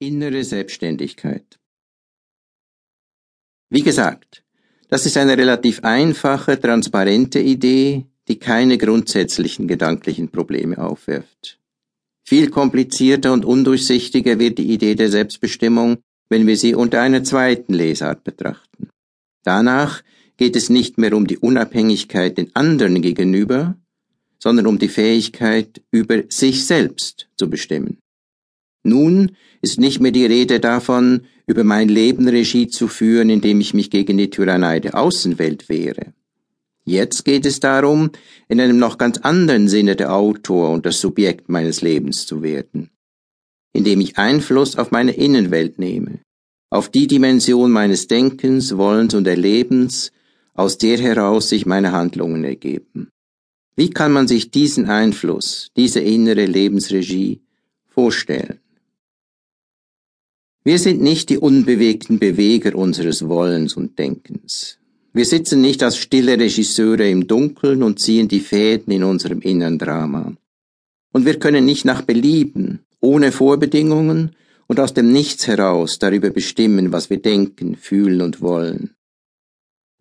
Innere Selbstständigkeit. Wie gesagt, das ist eine relativ einfache, transparente Idee, die keine grundsätzlichen gedanklichen Probleme aufwirft. Viel komplizierter und undurchsichtiger wird die Idee der Selbstbestimmung, wenn wir sie unter einer zweiten Lesart betrachten. Danach geht es nicht mehr um die Unabhängigkeit den anderen gegenüber, sondern um die Fähigkeit, über sich selbst zu bestimmen. Nun ist nicht mehr die Rede davon, über mein Leben Regie zu führen, indem ich mich gegen die Tyrannei der Außenwelt wehre. Jetzt geht es darum, in einem noch ganz anderen Sinne der Autor und das Subjekt meines Lebens zu werden, indem ich Einfluss auf meine Innenwelt nehme, auf die Dimension meines Denkens, Wollens und Erlebens, aus der heraus sich meine Handlungen ergeben. Wie kann man sich diesen Einfluss, diese innere Lebensregie vorstellen? Wir sind nicht die unbewegten Beweger unseres Wollens und Denkens. Wir sitzen nicht als stille Regisseure im Dunkeln und ziehen die Fäden in unserem inneren Drama. Und wir können nicht nach Belieben, ohne Vorbedingungen und aus dem Nichts heraus darüber bestimmen, was wir denken, fühlen und wollen.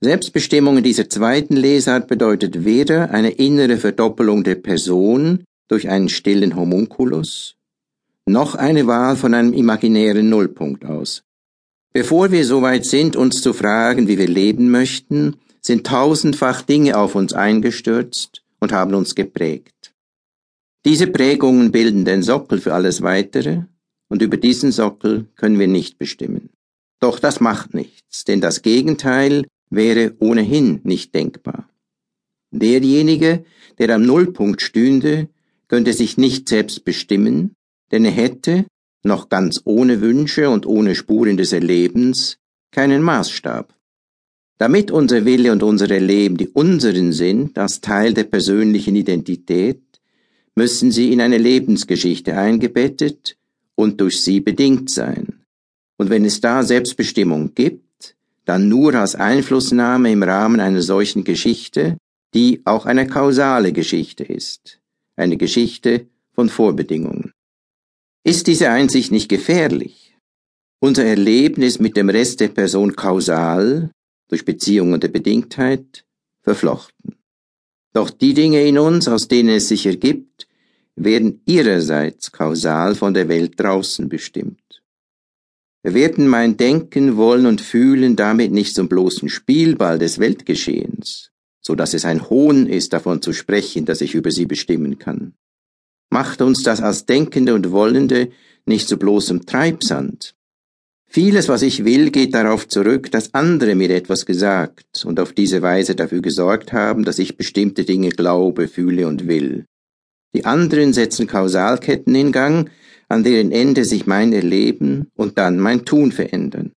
Selbstbestimmung in dieser zweiten Lesart bedeutet weder eine innere Verdoppelung der Person durch einen stillen Homunculus, noch eine Wahl von einem imaginären Nullpunkt aus. Bevor wir so weit sind, uns zu fragen, wie wir leben möchten, sind tausendfach Dinge auf uns eingestürzt und haben uns geprägt. Diese Prägungen bilden den Sockel für alles Weitere, und über diesen Sockel können wir nicht bestimmen. Doch das macht nichts, denn das Gegenteil wäre ohnehin nicht denkbar. Derjenige, der am Nullpunkt stünde, könnte sich nicht selbst bestimmen, denn er hätte, noch ganz ohne Wünsche und ohne Spuren des Erlebens, keinen Maßstab. Damit unser Wille und unser Erleben die unseren sind, als Teil der persönlichen Identität, müssen sie in eine Lebensgeschichte eingebettet und durch sie bedingt sein. Und wenn es da Selbstbestimmung gibt, dann nur als Einflussnahme im Rahmen einer solchen Geschichte, die auch eine kausale Geschichte ist, eine Geschichte von Vorbedingungen. Ist diese Einsicht nicht gefährlich? Unser Erlebnis mit dem Rest der Person kausal, durch Beziehungen der Bedingtheit, verflochten. Doch die Dinge in uns, aus denen es sich ergibt, werden ihrerseits kausal von der Welt draußen bestimmt. Werden mein Denken, Wollen und Fühlen damit nicht zum bloßen Spielball des Weltgeschehens, so dass es ein Hohn ist, davon zu sprechen, dass ich über sie bestimmen kann? Macht uns das als Denkende und Wollende nicht zu bloßem Treibsand. Vieles, was ich will, geht darauf zurück, dass andere mir etwas gesagt und auf diese Weise dafür gesorgt haben, dass ich bestimmte Dinge glaube, fühle und will. Die anderen setzen Kausalketten in Gang, an deren Ende sich mein Erleben und dann mein Tun verändern.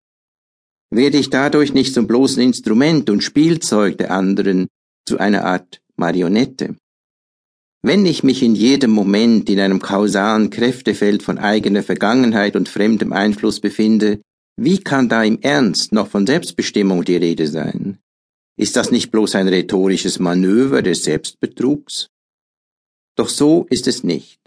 Werde ich dadurch nicht zum bloßen Instrument und Spielzeug der anderen, zu einer Art Marionette? Wenn ich mich in jedem Moment in einem kausalen Kräftefeld von eigener Vergangenheit und fremdem Einfluss befinde, wie kann da im Ernst noch von Selbstbestimmung die Rede sein? Ist das nicht bloß ein rhetorisches Manöver des Selbstbetrugs? Doch so ist es nicht.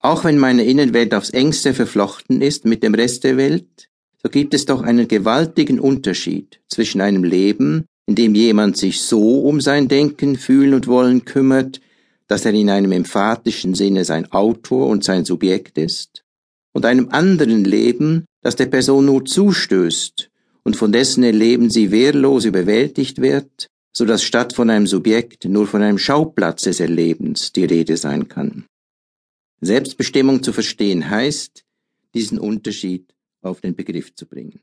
Auch wenn meine Innenwelt aufs engste verflochten ist mit dem Rest der Welt, so gibt es doch einen gewaltigen Unterschied zwischen einem Leben, in dem jemand sich so um sein Denken, Fühlen und Wollen kümmert, dass er in einem emphatischen Sinne sein Autor und sein Subjekt ist, und einem anderen Leben, das der Person nur zustößt und von dessen Erleben sie wehrlos überwältigt wird, so dass statt von einem Subjekt nur von einem Schauplatz des Erlebens die Rede sein kann. Selbstbestimmung zu verstehen heißt, diesen Unterschied auf den Begriff zu bringen.